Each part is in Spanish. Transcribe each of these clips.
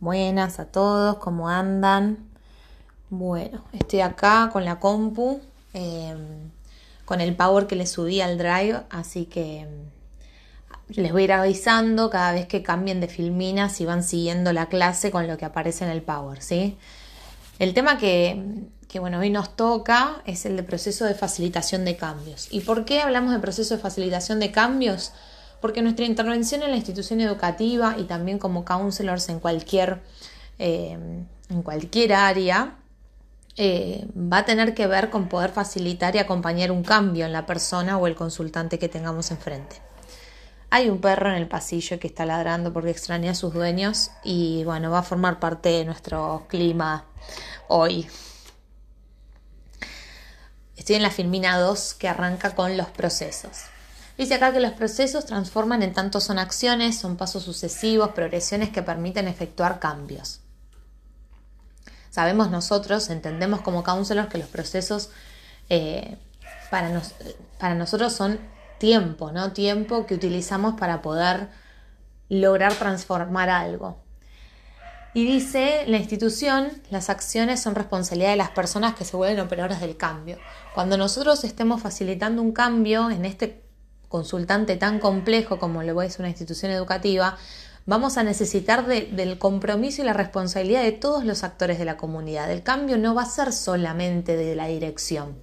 Buenas a todos, ¿cómo andan? Bueno, estoy acá con la compu, em, con el power que le subí al drive, así que em, les voy a ir avisando cada vez que cambien de filmina si van siguiendo la clase con lo que aparece en el power, ¿sí? El tema que, que bueno, hoy nos toca es el de proceso de facilitación de cambios. ¿Y por qué hablamos de proceso de facilitación de cambios? Porque nuestra intervención en la institución educativa y también como counselors en cualquier, eh, en cualquier área eh, va a tener que ver con poder facilitar y acompañar un cambio en la persona o el consultante que tengamos enfrente. Hay un perro en el pasillo que está ladrando porque extraña a sus dueños y bueno, va a formar parte de nuestro clima hoy. Estoy en la filmina 2 que arranca con los procesos. Dice acá que los procesos transforman en tanto son acciones, son pasos sucesivos, progresiones que permiten efectuar cambios. Sabemos nosotros, entendemos como counselors que los procesos eh, para, para nosotros son tiempo, ¿no? Tiempo que utilizamos para poder lograr transformar algo. Y dice, la institución, las acciones son responsabilidad de las personas que se vuelven operadoras del cambio. Cuando nosotros estemos facilitando un cambio en este consultante tan complejo como lo es una institución educativa, vamos a necesitar del compromiso y la responsabilidad de todos los actores de la comunidad. El cambio no va a ser solamente de la dirección.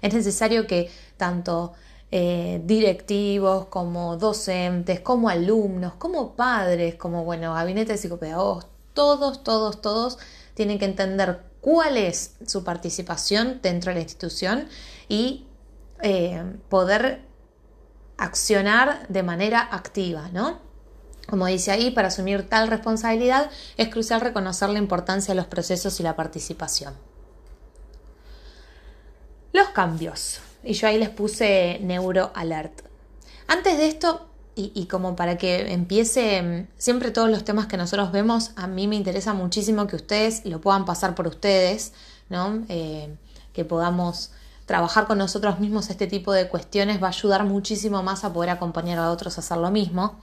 Es necesario que tanto eh, directivos como docentes, como alumnos, como padres, como bueno, gabinete de psicopedagogos, todos, todos, todos tienen que entender cuál es su participación dentro de la institución y eh, poder accionar de manera activa, ¿no? Como dice ahí, para asumir tal responsabilidad es crucial reconocer la importancia de los procesos y la participación. Los cambios. Y yo ahí les puse neuroalert. Antes de esto, y, como para que empiece, siempre todos los temas que nosotros vemos, a mí me interesa muchísimo que ustedes lo puedan pasar por ustedes, ¿no? Eh, que podamos trabajar con nosotros mismos este tipo de cuestiones va a ayudar muchísimo más a poder acompañar a otros a hacer lo mismo.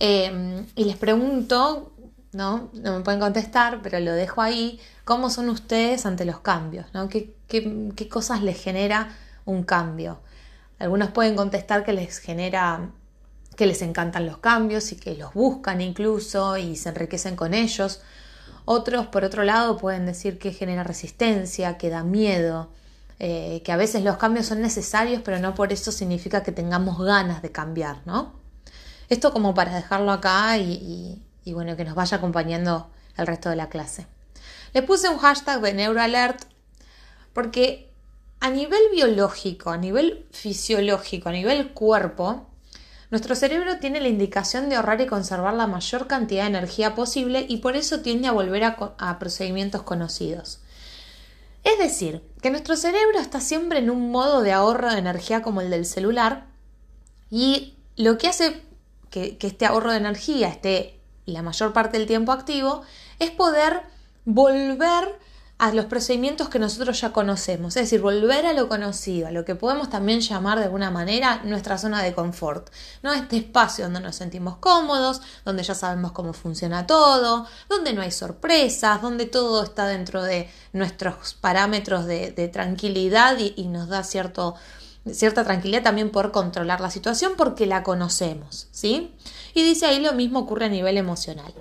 Eh, y les pregunto, ¿no? no me pueden contestar, pero lo dejo ahí, ¿cómo son ustedes ante los cambios? ¿no? ¿Qué, qué cosas les genera un cambio? Algunos pueden contestar que les genera que les encantan los cambios y que los buscan incluso y se enriquecen con ellos. Otros, por otro lado, pueden decir que genera resistencia, que da miedo, eh, que a veces los cambios son necesarios, pero no por eso significa que tengamos ganas de cambiar, ¿no? Esto como para dejarlo acá y, bueno, que nos vaya acompañando el resto de la clase. Le puse un hashtag de NeuroAlert porque a nivel biológico, a nivel fisiológico, a nivel cuerpo, nuestro cerebro tiene la indicación de ahorrar y conservar la mayor cantidad de energía posible y por eso tiende a volver a procedimientos conocidos. Es decir, que nuestro cerebro está siempre en un modo de ahorro de energía como el del celular y lo que hace que, este ahorro de energía esté la mayor parte del tiempo activo es poder volver a los procedimientos que nosotros ya conocemos, es decir, volver a lo conocido, a lo que podemos también llamar de alguna manera nuestra zona de confort, ¿no? Este espacio donde nos sentimos cómodos, donde ya sabemos cómo funciona todo, donde no hay sorpresas, donde todo está dentro de nuestros parámetros de, tranquilidad y, nos da cierto, cierta tranquilidad también por controlar la situación porque la conocemos, ¿sí? Y dice ahí lo mismo ocurre a nivel emocional.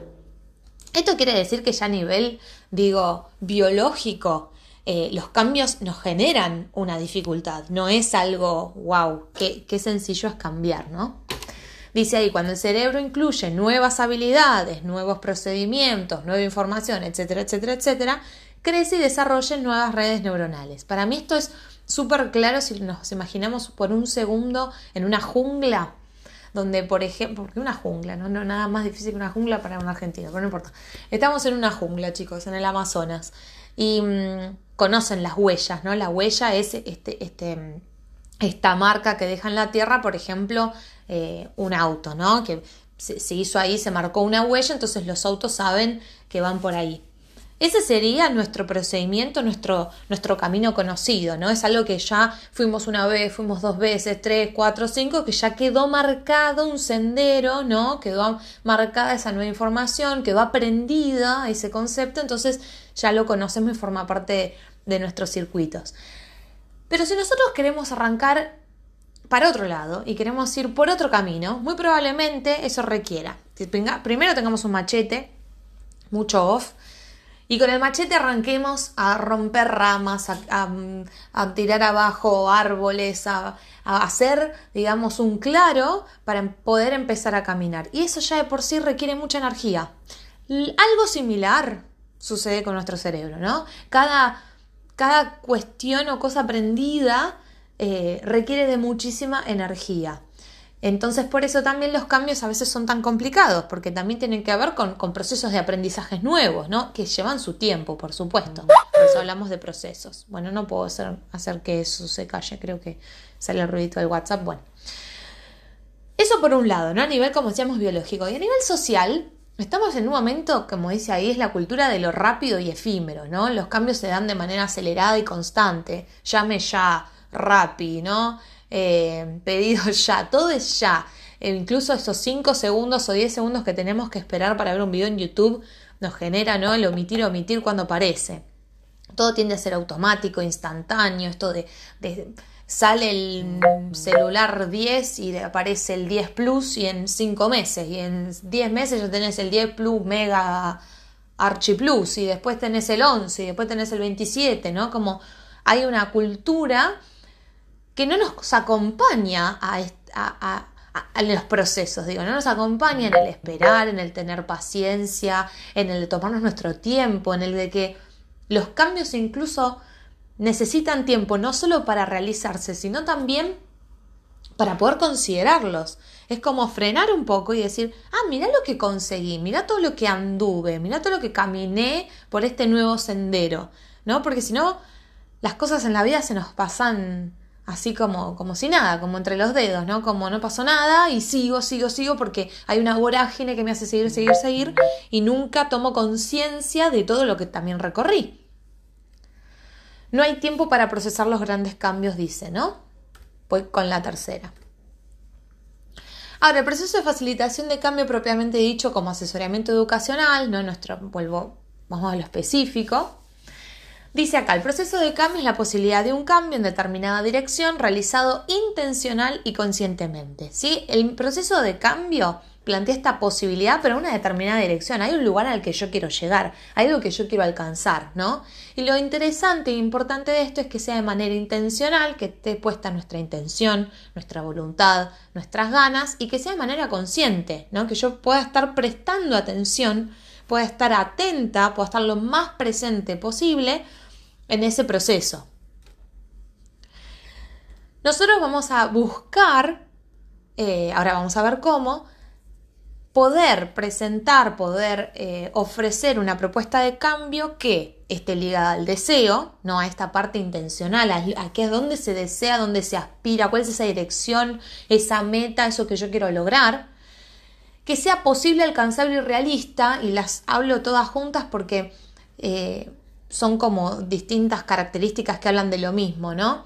Esto quiere decir que ya a nivel, digo, biológico, eh, los cambios nos generan una dificultad, no es algo, wow, qué, qué sencillo es cambiar, ¿no? Dice ahí, cuando el cerebro incluye nuevas habilidades, nuevos procedimientos, nueva información, etcétera, etcétera, etcétera, crece y desarrolla nuevas redes neuronales. Para mí esto es súper claro si nos imaginamos por un segundo en una jungla donde, por ejemplo, porque una jungla, ¿no? no nada más difícil que una jungla para un argentino, pero no importa. Estamos en una jungla, chicos, en el Amazonas, y mm, conocen las huellas, ¿no? La huella es este, este, esta marca que deja en la tierra, por ejemplo, eh, un auto, ¿no? Que se, hizo ahí, se marcó una huella, entonces los autos saben que van por ahí. Ese sería nuestro procedimiento, nuestro, nuestro camino conocido, ¿no? Es algo que ya fuimos una vez, fuimos dos veces, tres, cuatro, cinco, que ya quedó marcado un sendero, ¿no? Quedó marcada esa nueva información, quedó aprendida ese concepto, entonces ya lo conocemos y forma parte de nuestros circuitos. Pero si nosotros queremos arrancar para otro lado y queremos ir por otro camino, muy probablemente eso requiera primero tengamos un machete, mucho off, y con el machete arranquemos a romper ramas, a, tirar abajo árboles, a, hacer, digamos, un claro para poder empezar a caminar. Y eso ya de por sí requiere mucha energía. Algo similar sucede con nuestro cerebro, ¿no? Cada, cada cuestión o cosa aprendida eh, requiere de muchísima energía. Entonces, por eso también los cambios a veces son tan complicados, porque también tienen que ver con, procesos de aprendizajes nuevos, ¿no? Que llevan su tiempo, por supuesto. Por eso hablamos de procesos. Bueno, no puedo hacer, hacer que eso se calle, creo que sale el ruidito del WhatsApp. Bueno. Eso por un lado, ¿no? A nivel, como decíamos, biológico. Y a nivel social, estamos en un momento, como dice ahí, es la cultura de lo rápido y efímero, ¿no? Los cambios se dan de manera acelerada y constante. Llame ya, rapi, ¿no? Eh, pedido ya, todo es ya. E incluso esos 5 segundos o 10 segundos que tenemos que esperar para ver un video en YouTube nos genera ¿no? el omitir omitir cuando aparece. Todo tiende a ser automático, instantáneo, esto de, sale el celular 10 y aparece el 10 Plus y en 5 meses, y en 10 meses ya tenés el 10 Plus Mega Archi Plus y después tenés el 11 y después tenés el 27, ¿no? Como hay una cultura que no nos acompaña a, los procesos, digo, no nos acompaña en el esperar, en el tener paciencia, en el tomarnos nuestro tiempo, en el de que los cambios incluso necesitan tiempo no solo para realizarse, sino también para poder considerarlos. Es como frenar un poco y decir, ah, mira lo que conseguí, mira todo lo que anduve, mira todo lo que caminé por este nuevo sendero, ¿no? Porque si no, las cosas en la vida se nos pasan así como, como si nada, como entre los dedos, ¿no? Como no pasó nada y sigo, sigo, sigo porque hay una vorágine que me hace seguir, seguir, seguir y nunca tomo conciencia de todo lo que también recorrí. No hay tiempo para procesar los grandes cambios, dice, ¿no? Voy con la tercera. Ahora, el proceso de facilitación de cambio propiamente dicho como asesoramiento educacional, ¿no? Nuestro, vuelvo, vamos a lo específico, Dice acá, el proceso de cambio es la posibilidad de un cambio en determinada dirección realizado intencional y conscientemente. ¿sí? El proceso de cambio plantea esta posibilidad, pero en una determinada dirección. Hay un lugar al que yo quiero llegar, hay algo que yo quiero alcanzar, ¿no? Y lo interesante e importante de esto es que sea de manera intencional, que esté puesta nuestra intención, nuestra voluntad, nuestras ganas y que sea de manera consciente, ¿no? Que yo pueda estar prestando atención, pueda estar atenta, pueda estar lo más presente posible en ese proceso. Nosotros vamos a buscar, eh, ahora vamos a ver cómo, poder presentar, poder eh, ofrecer una propuesta de cambio que esté ligada al deseo, no a esta parte intencional, a, a qué es donde se desea, dónde se aspira, cuál es esa dirección, esa meta, eso que yo quiero lograr, que sea posible, alcanzable y realista, y las hablo todas juntas porque eh, son como distintas características que hablan de lo mismo, ¿no?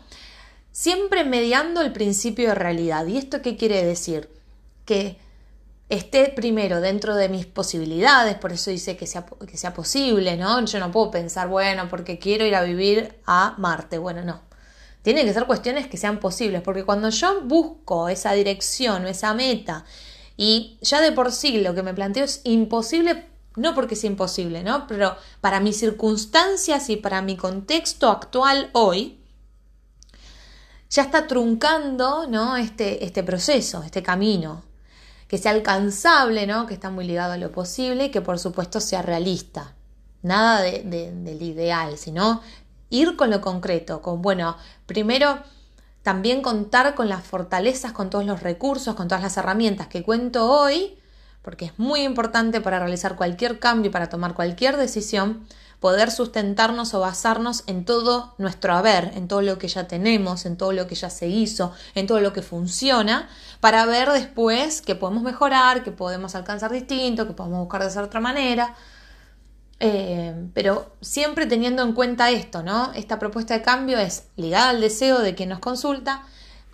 Siempre mediando el principio de realidad. ¿Y esto qué quiere decir? Que esté primero dentro de mis posibilidades, por eso dice que sea, que sea posible, ¿no? Yo no puedo pensar, bueno, porque quiero ir a vivir a Marte. Bueno, no. Tienen que ser cuestiones que sean posibles, porque cuando yo busco esa dirección o esa meta y ya de por sí lo que me planteo es imposible no porque sea imposible, ¿no? Pero para mis circunstancias y para mi contexto actual hoy, ya está truncando, ¿no? Este, este proceso, este camino, que sea alcanzable, ¿no? Que está muy ligado a lo posible y que por supuesto sea realista. Nada de, del ideal, sino ir con lo concreto, con, bueno, primero también contar con las fortalezas, con todos los recursos, con todas las herramientas que cuento hoy, porque es muy importante para realizar cualquier cambio, para tomar cualquier decisión, poder sustentarnos o basarnos en todo nuestro haber, en todo lo que ya tenemos, en todo lo que ya se hizo, en todo lo que funciona, para ver después que podemos mejorar, que podemos alcanzar distinto, que podemos buscar de otra manera. Eh, pero siempre teniendo en cuenta esto, ¿no? Esta propuesta de cambio es ligada al deseo de quien nos consulta,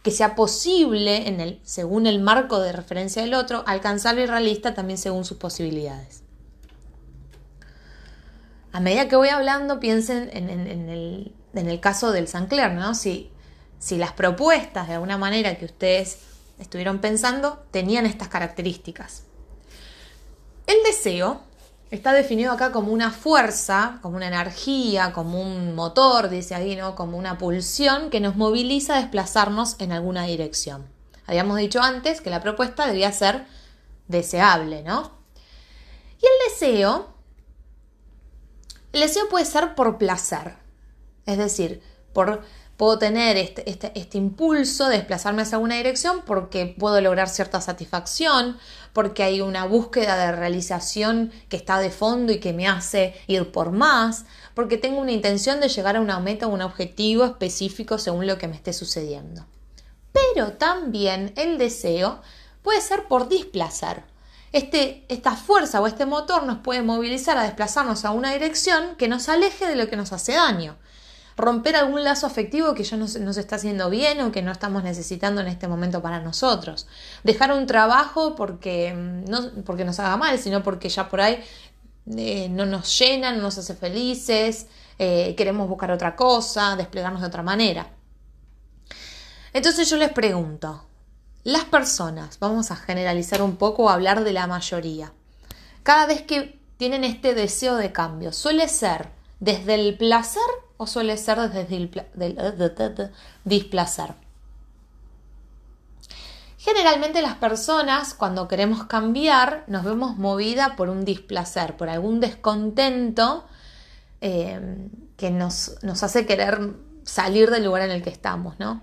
que sea posible, en el, según el marco de referencia del otro, alcanzarlo y realista también según sus posibilidades. A medida que voy hablando, piensen en, el, caso del Sancler, ¿no? Si, si las propuestas, de alguna manera, que ustedes estuvieron pensando, tenían estas características. El deseo está definido acá como una fuerza, como una energía, como un motor, dice ahí, ¿no? Como una pulsión que nos moviliza a desplazarnos en alguna dirección. Habíamos dicho antes que la propuesta debía ser deseable, ¿no? Y el deseo, el deseo puede ser por placer, es decir, por Puedo tener este, este, este, impulso de desplazarme hacia una dirección porque puedo lograr cierta satisfacción, porque hay una búsqueda de realización que está de fondo y que me hace ir por más, porque tengo una intención de llegar a una meta o un objetivo específico según lo que me esté sucediendo. Pero también el deseo puede ser por displazar. Este, esta fuerza o este motor nos puede movilizar a desplazarnos a una dirección que nos aleje de lo que nos hace daño romper algún lazo afectivo que ya no, se está haciendo bien o que no estamos necesitando en este momento para nosotros. Dejar un trabajo porque mm, no porque nos haga mal, sino porque ya por ahí eh, no nos llena, no nos hace felices, eh, queremos buscar otra cosa, desplegarnos de otra manera. Entonces yo les pregunto, las personas, vamos a generalizar un poco hablar de la mayoría, cada vez que tienen este deseo de cambio, suele ser desde el placer o suele ser desde el displacer. Generalmente las personas cuando queremos cambiar nos vemos movida por un displacer, por algún descontento eh, que nos, nos, hace querer salir del lugar en el que estamos, ¿no?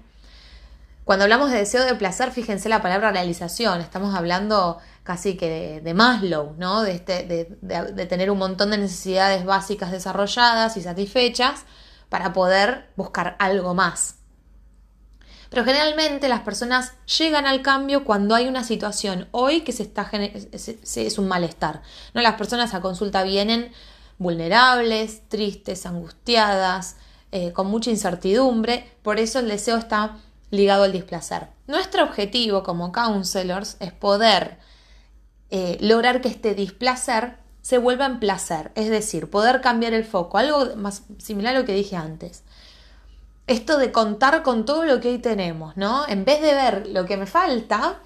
Cuando hablamos de deseo de placer, fíjense la palabra realización, estamos hablando casi que de, Maslow, ¿no? De, este, de, tener un montón de necesidades básicas desarrolladas y satisfechas para poder buscar algo más. Pero generalmente las personas llegan al cambio cuando hay una situación hoy que se está es un malestar. ¿no? Las personas a consulta vienen vulnerables, tristes, angustiadas, eh, con mucha incertidumbre, por eso el deseo está ligado al displacer. Nuestro objetivo como counselors es poder eh, lograr que este displacer se vuelva en placer, es decir, poder cambiar el foco, algo más similar a lo que dije antes. Esto de contar con todo lo que hoy tenemos, ¿no? En vez de ver lo que me falta,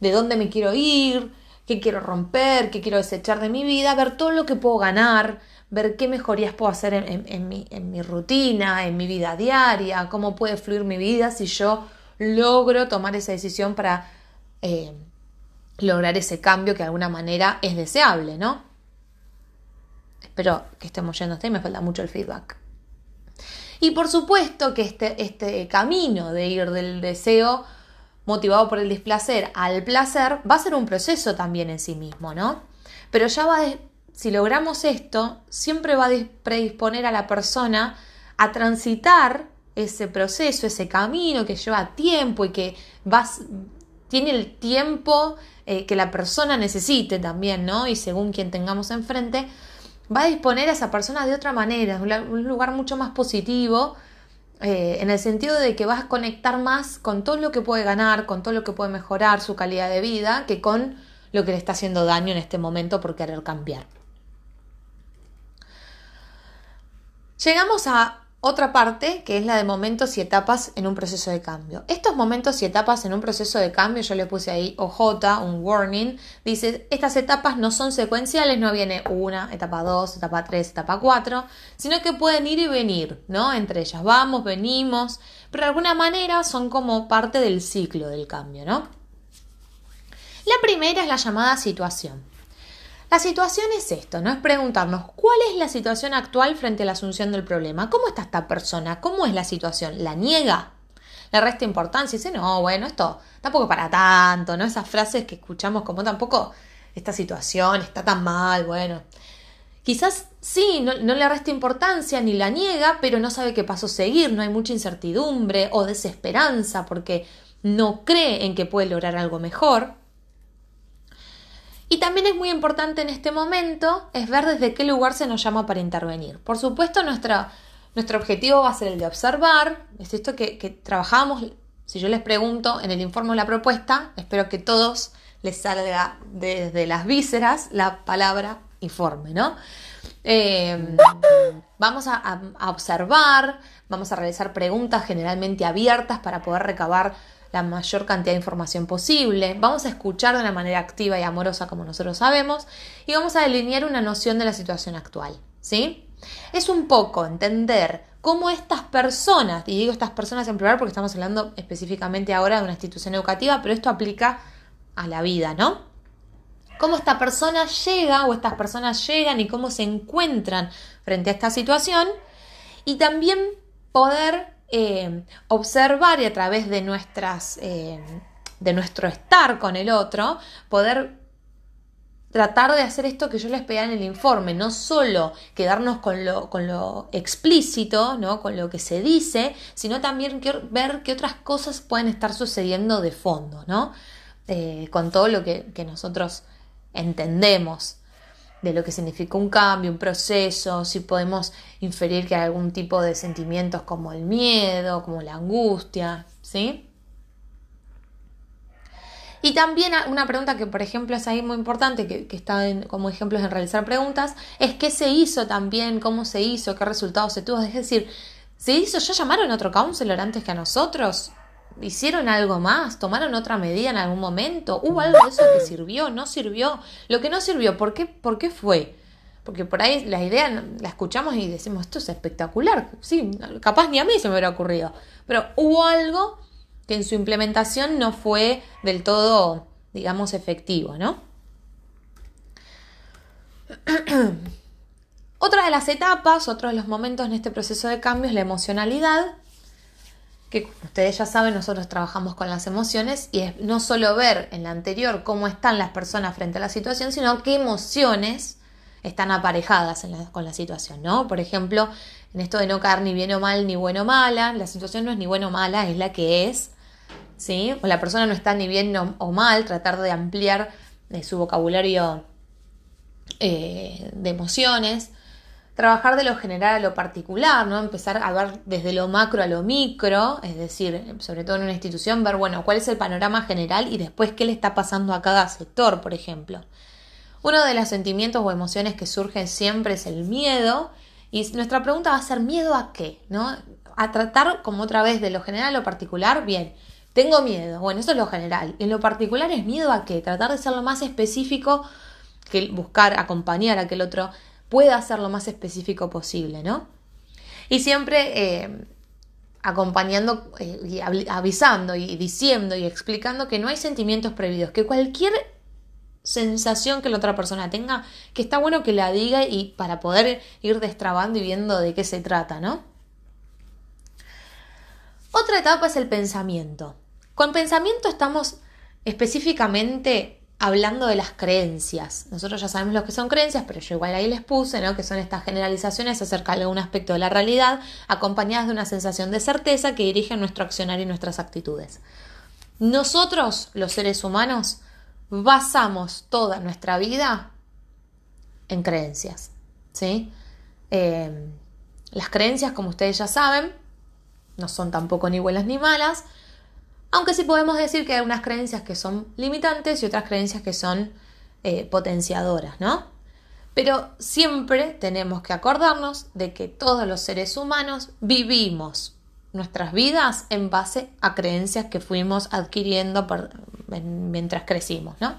de dónde me quiero ir, qué quiero romper, qué quiero desechar de mi vida, ver todo lo que puedo ganar, ver qué mejorías puedo hacer en, mi, rutina, en mi vida diaria, cómo puede fluir mi vida si yo logro tomar esa decisión para eh, lograr ese cambio que de alguna manera es deseable, ¿no? Espero que estemos yendo hasta ahí, me falta mucho el feedback. Y por supuesto que este, este camino de ir del deseo motivado por el displacer al placer va a ser un proceso también en sí mismo, ¿no? Pero ya va, si logramos esto, siempre va a predisponer a la persona a transitar ese proceso, ese camino que lleva tiempo y que va, tiene el tiempo eh, que la persona necesite también, ¿no? Y según quien tengamos enfrente, va a disponer a esa persona de otra manera, un lugar mucho más positivo, eh, en el sentido de que vas a conectar más con todo lo que puede ganar, con todo lo que puede mejorar su calidad de vida, que con lo que le está haciendo daño en este momento por querer cambiar. Llegamos a otra parte que es la de momentos y etapas en un proceso de cambio. Estos momentos y etapas en un proceso de cambio, yo le puse ahí OJ, un warning, dice, estas etapas no son secuenciales, no viene una, etapa 2, etapa 3, etapa 4, sino que pueden ir y venir, ¿no? Entre ellas vamos, venimos, pero de alguna manera son como parte del ciclo del cambio, ¿no? La primera es la llamada situación. La situación es esto, ¿no? Es preguntarnos cuál es la situación actual frente a la asunción del problema. ¿Cómo está esta persona? ¿Cómo es la situación? ¿La niega? ¿Le resta importancia? Y dice, no, bueno, esto tampoco para tanto, ¿no? Esas frases que escuchamos como tampoco esta situación está tan mal, bueno. Quizás sí, no, no, le resta importancia ni la niega, pero no sabe qué paso seguir, no hay mucha incertidumbre o desesperanza porque no cree en que puede lograr algo mejor. Y también es muy importante en este momento es ver desde qué lugar se nos llama para intervenir. Por supuesto, nuestro objetivo va a ser el de observar. Es esto que, trabajamos. Si yo les pregunto en el informe o la propuesta, espero que todos les salga desde las vísceras la palabra informe, ¿no? Eh, vamos a, observar, vamos a realizar preguntas generalmente abiertas para poder recabar la mayor cantidad de información posible, vamos a escuchar de una manera activa y amorosa como nosotros sabemos y vamos a delinear una noción de la situación actual, ¿sí? Es un poco entender cómo estas personas, y digo estas personas en plural porque estamos hablando específicamente ahora de una institución educativa, pero esto aplica a la vida, ¿no? Cómo esta persona llega o estas personas llegan y cómo se encuentran frente a esta situación y también poder eh, observar y a través de nuestras eh, de nuestro estar con el otro poder tratar de hacer esto que yo les pedía en el informe, no solo quedarnos con lo, con lo explícito, ¿no? con lo que se dice, sino también ver qué otras cosas pueden estar sucediendo de fondo, ¿no? Eh, con todo lo que, nosotros entendemos de lo que significa un cambio, un proceso, si podemos inferir que hay algún tipo de sentimientos como el miedo, como la angustia, ¿sí? Y también una pregunta que, por ejemplo, es ahí muy importante, que, está como ejemplos en realizar preguntas, es qué se hizo también, cómo se hizo, qué resultados se tuvo. Es decir, ¿se hizo? ¿Ya llamaron a otro counselor antes que a nosotros? ¿Hicieron algo más? ¿Tomaron otra medida en algún momento? ¿Hubo algo de eso que sirvió? ¿No sirvió? Lo que no sirvió, ¿por qué, ¿por qué fue? Porque por ahí la idea la escuchamos y decimos, esto es espectacular. Sí, capaz ni a mí se me hubiera ocurrido. Pero hubo algo que en su implementación no fue del todo, digamos, efectivo, ¿no? Otra de las etapas, otro de los momentos en este proceso de cambio es la emocionalidad, que ustedes ya saben, nosotros trabajamos con las emociones y es no solo ver en la anterior cómo están las personas frente a la situación, sino qué emociones están aparejadas con la situación, ¿no? Por ejemplo, en esto de no caer ni bien o mal, ni bueno o mala, la situación no es ni bueno o mala, es la que es, ¿sí? O la persona no está ni bien o, mal, tratar de ampliar eh, su vocabulario eh, de emociones trabajar de lo general a lo particular, ¿no? Empezar a ver desde lo macro a lo micro, es decir, sobre todo en una institución, ver, bueno, cuál es el panorama general y después qué le está pasando a cada sector, por ejemplo. Uno de los sentimientos o emociones que surgen siempre es el miedo y nuestra pregunta va a ser miedo a qué, ¿no? A tratar como otra vez de lo general a lo particular, bien, tengo miedo, bueno, eso es lo general. En lo particular es miedo a qué, tratar de ser lo más específico que buscar acompañar a que el otro pueda ser lo más específico posible, ¿no? Y siempre eh, acompañando eh, y avisando y diciendo y explicando que no hay sentimientos prohibidos, que cualquier sensación que la otra persona tenga, que está bueno que la diga y para poder ir destrabando y viendo de qué se trata, ¿no? Otra etapa es el pensamiento. Con pensamiento estamos específicamente hablando de las creencias. Nosotros ya sabemos lo que son creencias, pero yo igual ahí les puse, ¿no? Que son estas generalizaciones acerca de un aspecto de la realidad, acompañadas de una sensación de certeza que dirige nuestro accionar y nuestras actitudes. Nosotros, los seres humanos, basamos toda nuestra vida en creencias, ¿sí? Eh, las creencias, como ustedes ya saben, no son tampoco ni buenas ni malas, aunque sí podemos decir que hay unas creencias que son limitantes y otras creencias que son eh, potenciadoras, ¿no? Pero siempre tenemos que acordarnos de que todos los seres humanos vivimos nuestras vidas en base a creencias que fuimos adquiriendo mientras crecimos, ¿no?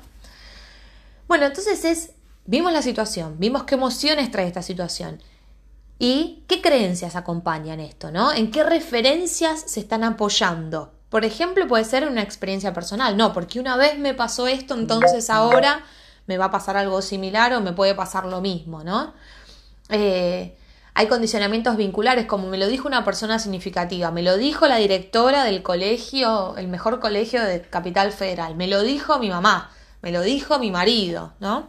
Bueno, entonces es, vimos la situación, vimos qué emociones trae esta situación y qué creencias acompañan esto, ¿no? En qué referencias se están apoyando por ejemplo, puede ser una experiencia personal. No, porque una vez me pasó esto, entonces ahora me va a pasar algo similar o me puede pasar lo mismo, ¿no? Eh, hay condicionamientos vinculares, como me lo dijo una persona significativa, me lo dijo la directora del colegio, el mejor colegio de Capital Federal, me lo dijo mi mamá, me lo dijo mi marido, ¿no?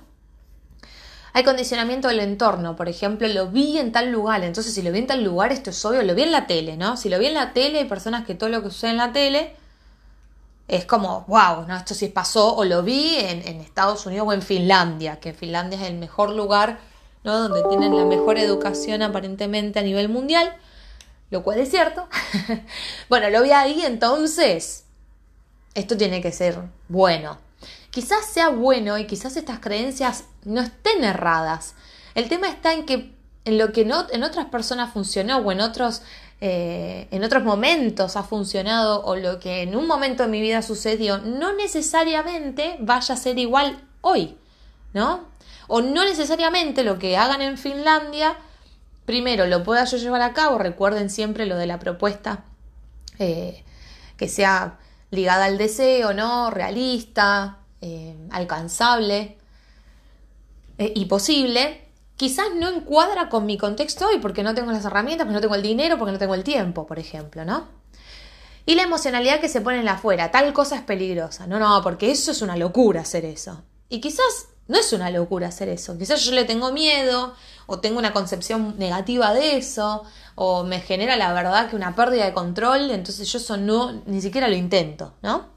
Hay condicionamiento del entorno, por ejemplo, lo vi en tal lugar, entonces si lo vi en tal lugar, esto es obvio, lo vi en la tele, ¿no? Si lo vi en la tele, hay personas que todo lo que sucede en la tele es como, wow, ¿no? esto sí pasó o lo vi en, Estados Unidos o en Finlandia, que Finlandia es el mejor lugar, ¿no? Donde tienen la mejor educación aparentemente a nivel mundial, lo cual es cierto. bueno, lo vi ahí, entonces, esto tiene que ser bueno. Quizás sea bueno y quizás estas creencias no estén erradas. El tema está en que en lo que no, en otras personas funcionó o en otros eh, en otros momentos ha funcionado o lo que en un momento de mi vida sucedió, no necesariamente vaya a ser igual hoy, ¿no? O no necesariamente lo que hagan en Finlandia, primero lo pueda yo llevar a cabo, recuerden siempre lo de la propuesta eh, que sea ligada al deseo, ¿no? Realista, eh, alcanzable y posible, quizás no encuadra con mi contexto hoy porque no tengo las herramientas, porque no tengo el dinero, porque no tengo el tiempo, por ejemplo, ¿no? Y la emocionalidad que se pone en la afuera, tal cosa es peligrosa. No, no, porque eso es una locura hacer eso. Y quizás no es una locura hacer eso. Quizás yo le tengo miedo o tengo una concepción negativa de eso o me genera la verdad que una pérdida de control, entonces yo eso no, ni siquiera lo intento, ¿no?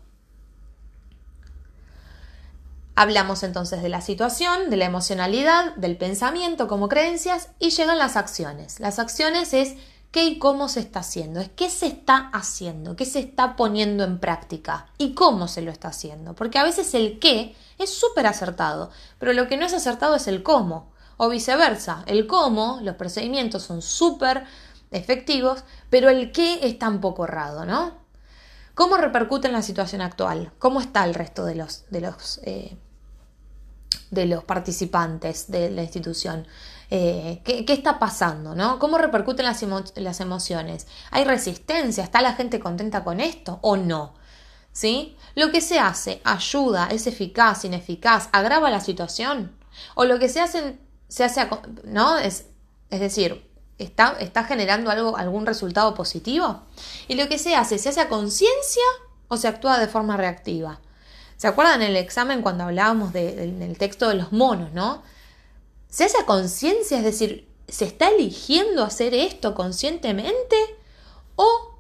Hablamos entonces de la situación, de la emocionalidad, del pensamiento como creencias y llegan las acciones. Las acciones es qué y cómo se está haciendo, es qué se está haciendo, qué se está poniendo en práctica y cómo se lo está haciendo. Porque a veces el qué es súper acertado, pero lo que no es acertado es el cómo. O viceversa, el cómo, los procedimientos son súper efectivos, pero el qué es tan poco errado, ¿no? ¿Cómo repercute en la situación actual? ¿Cómo está el resto de los, eh, de los participantes de la institución. Eh, ¿qué, está pasando? ¿no? ¿Cómo repercuten las, las, emociones? ¿Hay resistencia? ¿Está la gente contenta con esto o no? ¿Sí? ¿Lo que se hace ayuda, es eficaz, ineficaz, agrava la situación? ¿O lo que se hace, se hace ¿no? Es, es decir, ¿está, ¿está generando algo, algún resultado positivo? ¿Y lo que se hace, se hace a conciencia o se actúa de forma reactiva? ¿Se acuerdan el examen cuando hablábamos del texto de los monos, no? ¿Se hace conciencia? Es decir, ¿se está eligiendo hacer esto conscientemente? ¿O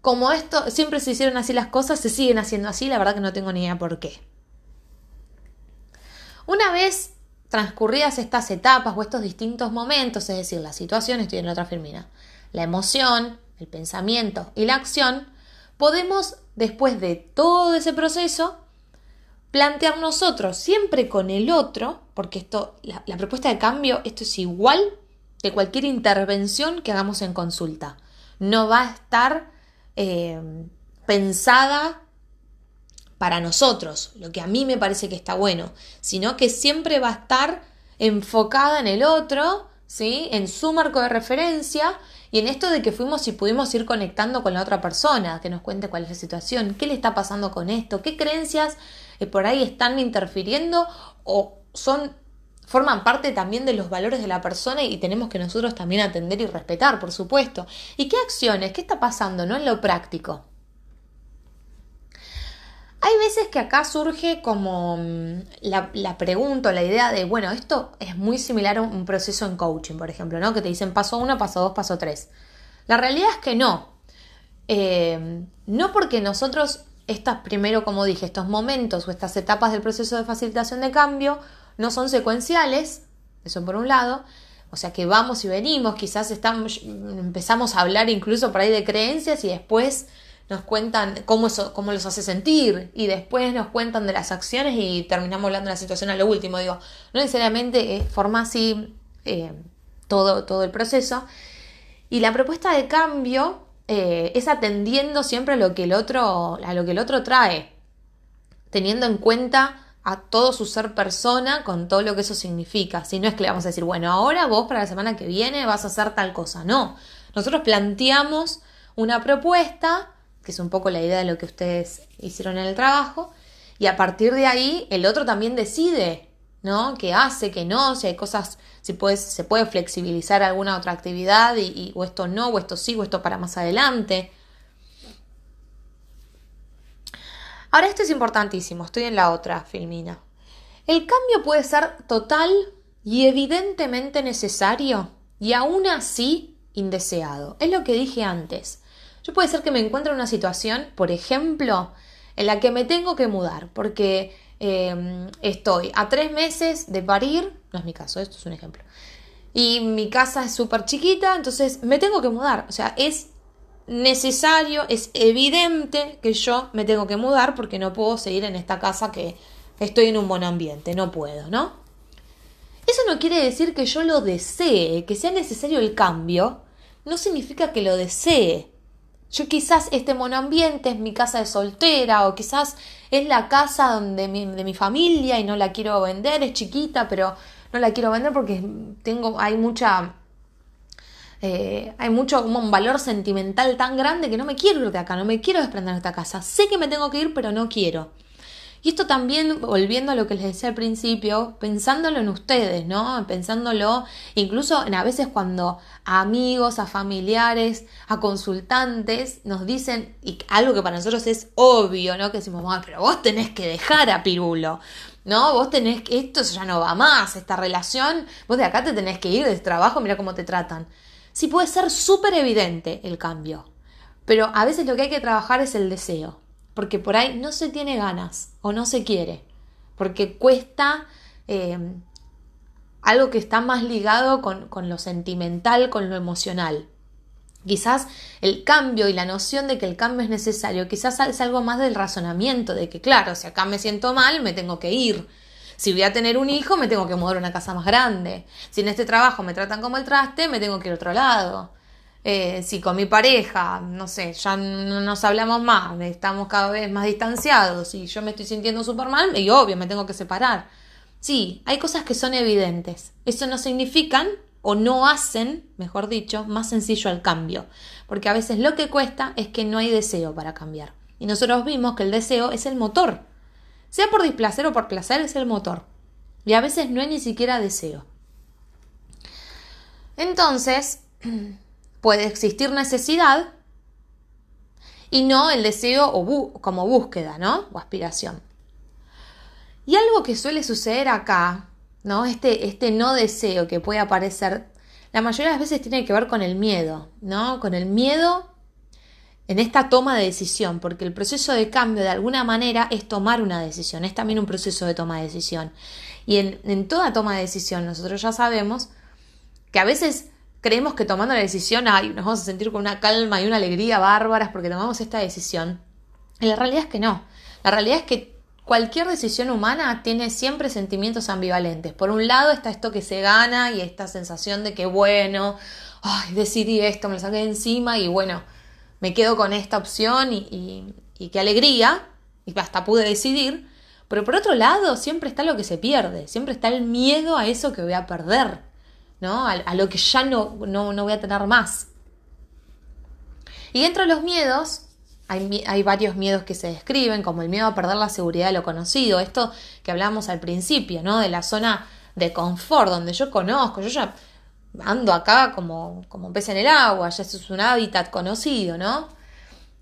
como esto siempre se hicieron así las cosas, se siguen haciendo así? La verdad que no tengo ni idea por qué. Una vez transcurridas estas etapas o estos distintos momentos, es decir, la situación, estoy en la otra firmina, la emoción, el pensamiento y la acción, podemos, después de todo ese proceso, plantear nosotros siempre con el otro, porque esto, la, propuesta de cambio, esto es igual que cualquier intervención que hagamos en consulta. No va a estar eh, pensada para nosotros, lo que a mí me parece que está bueno, sino que siempre va a estar enfocada en el otro, ¿sí? en su marco de referencia y en esto de que fuimos y pudimos ir conectando con la otra persona, que nos cuente cuál es la situación, qué le está pasando con esto, qué creencias eh, por ahí están interfiriendo o son forman parte también de los valores de la persona y tenemos que nosotros también atender y respetar, por supuesto. ¿Y qué acciones? ¿Qué está pasando? ¿No? En lo práctico. Hay veces que acá surge como mm, la, la pregunta, la idea de, bueno, esto es muy similar a un proceso en coaching, por ejemplo, ¿no? Que te dicen paso uno, paso dos, paso tres. La realidad es que no. Eh, no porque nosotros estas, primero, como dije, estos momentos o estas etapas del proceso de facilitación de cambio no son secuenciales, eso por un lado, o sea que vamos y venimos, quizás estamos, empezamos a hablar incluso por ahí de creencias y después nos cuentan cómo, eso, cómo los hace sentir y después nos cuentan de las acciones y terminamos hablando de la situación a lo último. Digo, no necesariamente forma así eh, todo, todo el proceso. Y la propuesta de cambio eh, es atendiendo siempre a lo, que el otro, a lo que el otro trae, teniendo en cuenta a todo su ser persona con todo lo que eso significa. Si no es que le vamos a decir, bueno, ahora vos para la semana que viene vas a hacer tal cosa. No, nosotros planteamos una propuesta, que es un poco la idea de lo que ustedes hicieron en el trabajo, y a partir de ahí el otro también decide ¿no? ¿Qué hace, qué no? Si hay cosas, si se puede flexibilizar alguna otra actividad y, o esto no, o esto sí, o esto para más adelante. Ahora esto es importantísimo, estoy en la otra filmina. El cambio puede ser total y evidentemente necesario y aún así indeseado. Es lo que dije antes. Yo puede ser que me encuentre en una situación, por ejemplo, en la que me tengo que mudar, porque em, estoy a tres meses de parir, no es mi caso, esto es un ejemplo, y mi casa es súper chiquita, entonces me tengo que mudar, o sea, es necesario, es evidente que yo me tengo que mudar porque no puedo seguir en esta casa que estoy en un buen ambiente, no puedo, ¿no? Eso no quiere decir que yo lo desee, que sea necesario el cambio, no significa que lo desee. Yo quizás este monoambiente es mi casa de soltera o quizás es la casa donde de mi familia y no la quiero vender, es chiquita, pero no la quiero vender porque tengo, hay mucha eh, hay mucho como un valor sentimental tan grande que no me quiero ir de acá, no me quiero desprender de esta casa. Sé que me tengo que ir, pero no quiero. Y esto también, volviendo a lo que les decía al principio, pensándolo en ustedes, ¿no? Pensándolo incluso en a veces cuando a amigos, a familiares, a consultantes nos dicen, y algo que para nosotros es obvio, ¿no? Que decimos, pero vos tenés que dejar a Pirulo. ¿no? Vos tenés que, esto ya no va más, esta relación, vos de acá te tenés que ir de trabajo, mira cómo te tratan. Sí puede ser súper evidente el cambio, pero a veces lo que hay que trabajar es el deseo, porque por ahí no se tiene ganas o no se quiere, porque cuesta eh, algo que está más ligado con, con lo sentimental, con lo emocional. Quizás el cambio y la noción de que el cambio es necesario, quizás es algo más del razonamiento, de que claro, si acá me siento mal, me tengo que ir. Si voy a tener un hijo, me tengo que mudar a una casa más grande. Si en este trabajo me tratan como el traste, me tengo que ir a otro lado. Eh, si con mi pareja, no sé, ya no nos hablamos más, estamos cada vez más distanciados y yo me estoy sintiendo súper mal, y obvio, me tengo que separar. Sí, hay cosas que son evidentes. Eso no significan o no hacen, mejor dicho, más sencillo el cambio. Porque a veces lo que cuesta es que no hay deseo para cambiar. Y nosotros vimos que el deseo es el motor sea por displacer o por placer, es el motor. Y a veces no hay ni siquiera deseo. Entonces, puede existir necesidad y no el deseo o como búsqueda, ¿no? O aspiración. Y algo que suele suceder acá, ¿no? Este, este no deseo que puede aparecer, la mayoría de las veces tiene que ver con el miedo, ¿no? Con el miedo en esta toma de decisión, porque el proceso de cambio de alguna manera es tomar una decisión, es también un proceso de toma de decisión. Y en, toda toma de decisión nosotros ya sabemos que a veces creemos que tomando la decisión ay, nos vamos a sentir con una calma y una alegría bárbaras porque tomamos esta decisión. Y la realidad es que no. La realidad es que cualquier decisión humana tiene siempre sentimientos ambivalentes. Por un lado está esto que se gana y esta sensación de que bueno, ay, decidí esto, me lo saqué de encima y bueno, me quedo con esta opción y, qué alegría, y hasta pude decidir. Pero por otro lado, siempre está lo que se pierde, siempre está el miedo a eso que voy a perder, ¿no? A, lo que ya no, no, voy a tener más. Y entre los miedos, hay, hay, varios miedos que se describen, como el miedo a perder la seguridad de lo conocido, esto que hablábamos al principio, ¿no? De la zona de confort, donde yo conozco, yo ya ando acá como, como pez en el agua, ya eso es un hábitat conocido, ¿no?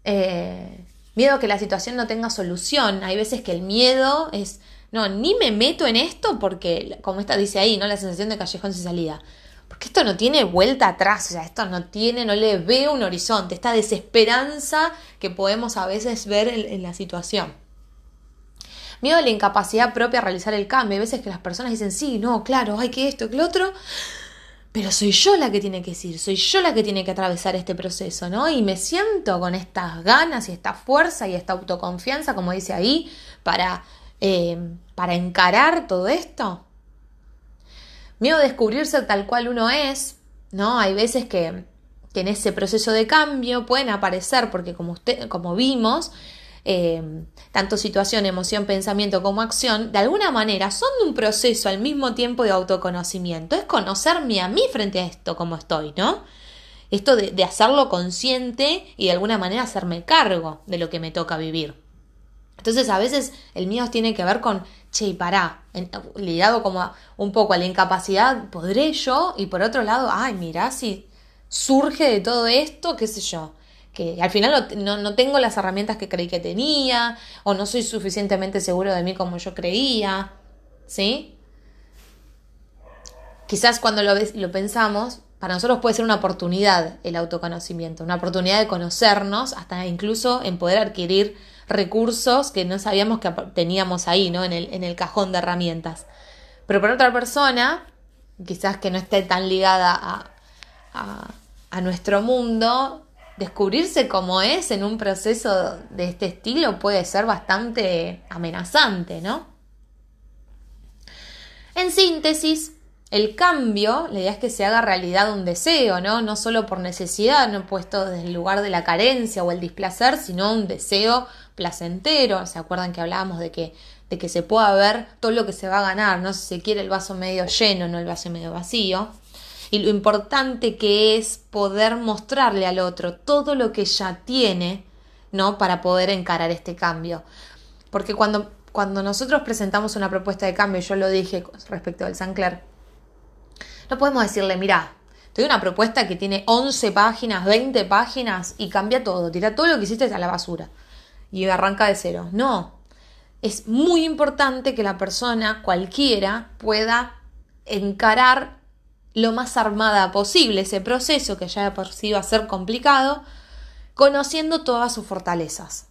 Eh, miedo a que la situación no tenga solución. Hay veces que el miedo es, no, ni me meto en esto porque, como esta dice ahí, ¿no? La sensación de callejón sin salida. Porque esto no tiene vuelta atrás, o sea, esto no tiene, no le veo un horizonte, esta desesperanza que podemos a veces ver en, la situación. Miedo a la incapacidad propia a realizar el cambio. Hay veces que las personas dicen, sí, no, claro, hay que esto, que lo otro pero soy yo la que tiene que decir, soy yo la que tiene que atravesar este proceso, ¿no? Y me siento con estas ganas y esta fuerza y esta autoconfianza, como dice ahí, para, eh, para encarar todo esto. Miedo a descubrirse tal cual uno es, ¿no? Hay veces que, en ese proceso de cambio pueden aparecer, porque como, usted, como vimos, Em, tanto situación, emoción, pensamiento como acción, de alguna manera son un proceso al mismo tiempo de autoconocimiento. Es conocerme a mí frente a esto como estoy, ¿no? Esto de, hacerlo consciente y de alguna manera hacerme cargo de lo que me toca vivir. Entonces a veces el miedo tiene que ver con, che, y pará, ligado como un poco a la incapacidad, ¿podré yo? Y por otro lado, ay, mira si surge de todo esto, qué sé yo, que al final no, tengo las herramientas que creí que tenía, o no soy suficientemente seguro de mí como yo creía, ¿sí? Quizás cuando lo, lo pensamos, para nosotros puede ser una oportunidad el autoconocimiento, una oportunidad de conocernos, hasta incluso en poder adquirir recursos que no sabíamos que teníamos ahí, ¿no? En el, en el cajón de herramientas. Pero para otra persona, quizás que no esté tan ligada a, a, nuestro mundo, descubrirse como es en un proceso de este estilo puede ser bastante amenazante, ¿no? En síntesis, el cambio, la idea es que se haga realidad un deseo, ¿no? No solo por necesidad, no puesto desde el lugar de la carencia o el displacer, sino un deseo placentero. ¿Se acuerdan que hablábamos de que, de que se pueda ver todo lo que se va a ganar, ¿no? Si se quiere el vaso medio lleno, no el vaso medio vacío y lo importante que es poder mostrarle al otro todo lo que ya tiene, ¿no? Para poder encarar este cambio. Porque cuando, cuando nosotros presentamos una propuesta de cambio, yo lo dije respecto al Sancler, no podemos decirle, mira, te doy una propuesta que tiene 11 páginas, 20 páginas y cambia todo, tira todo lo que hiciste a la basura y arranca de cero. No, es muy importante que la persona, cualquiera, pueda encarar lo más armada posible ese proceso que ya por sí va a ser complicado, conociendo todas sus fortalezas.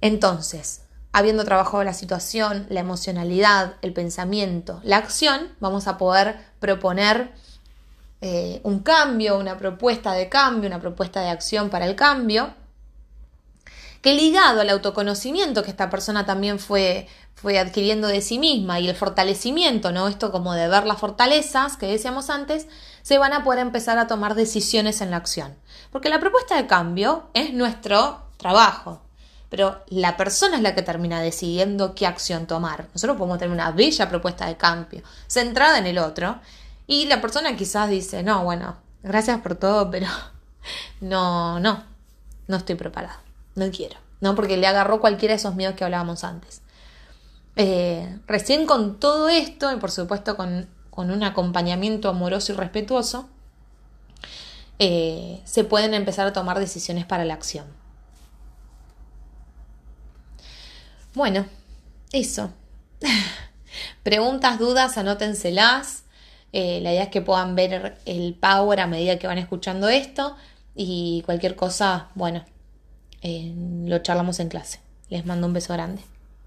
Entonces, habiendo trabajado la situación, la emocionalidad, el pensamiento, la acción, vamos a poder proponer eh, un cambio, una propuesta de cambio, una propuesta de acción para el cambio, que ligado al autoconocimiento que esta persona también fue, fue adquiriendo de sí misma y el fortalecimiento, ¿no? Esto como de ver las fortalezas que decíamos antes, se van a poder empezar a tomar decisiones en la acción. Porque la propuesta de cambio es nuestro trabajo, pero la persona es la que termina decidiendo qué acción tomar. Nosotros podemos tener una bella propuesta de cambio centrada en el otro y la persona quizás dice, no, bueno, gracias por todo, pero no, no, no estoy preparada, no quiero, no, porque le agarró cualquiera de esos miedos que hablábamos antes. Eh, recién con todo esto, y por supuesto con, un acompañamiento amoroso y respetuoso, eh, se pueden empezar a tomar decisiones para la acción. Bueno, eso. Preguntas, dudas, anótenselas. Eh, la idea es que puedan ver el power a medida que van escuchando esto y cualquier cosa, bueno, lo charlamos en clase. Les mando un beso grande.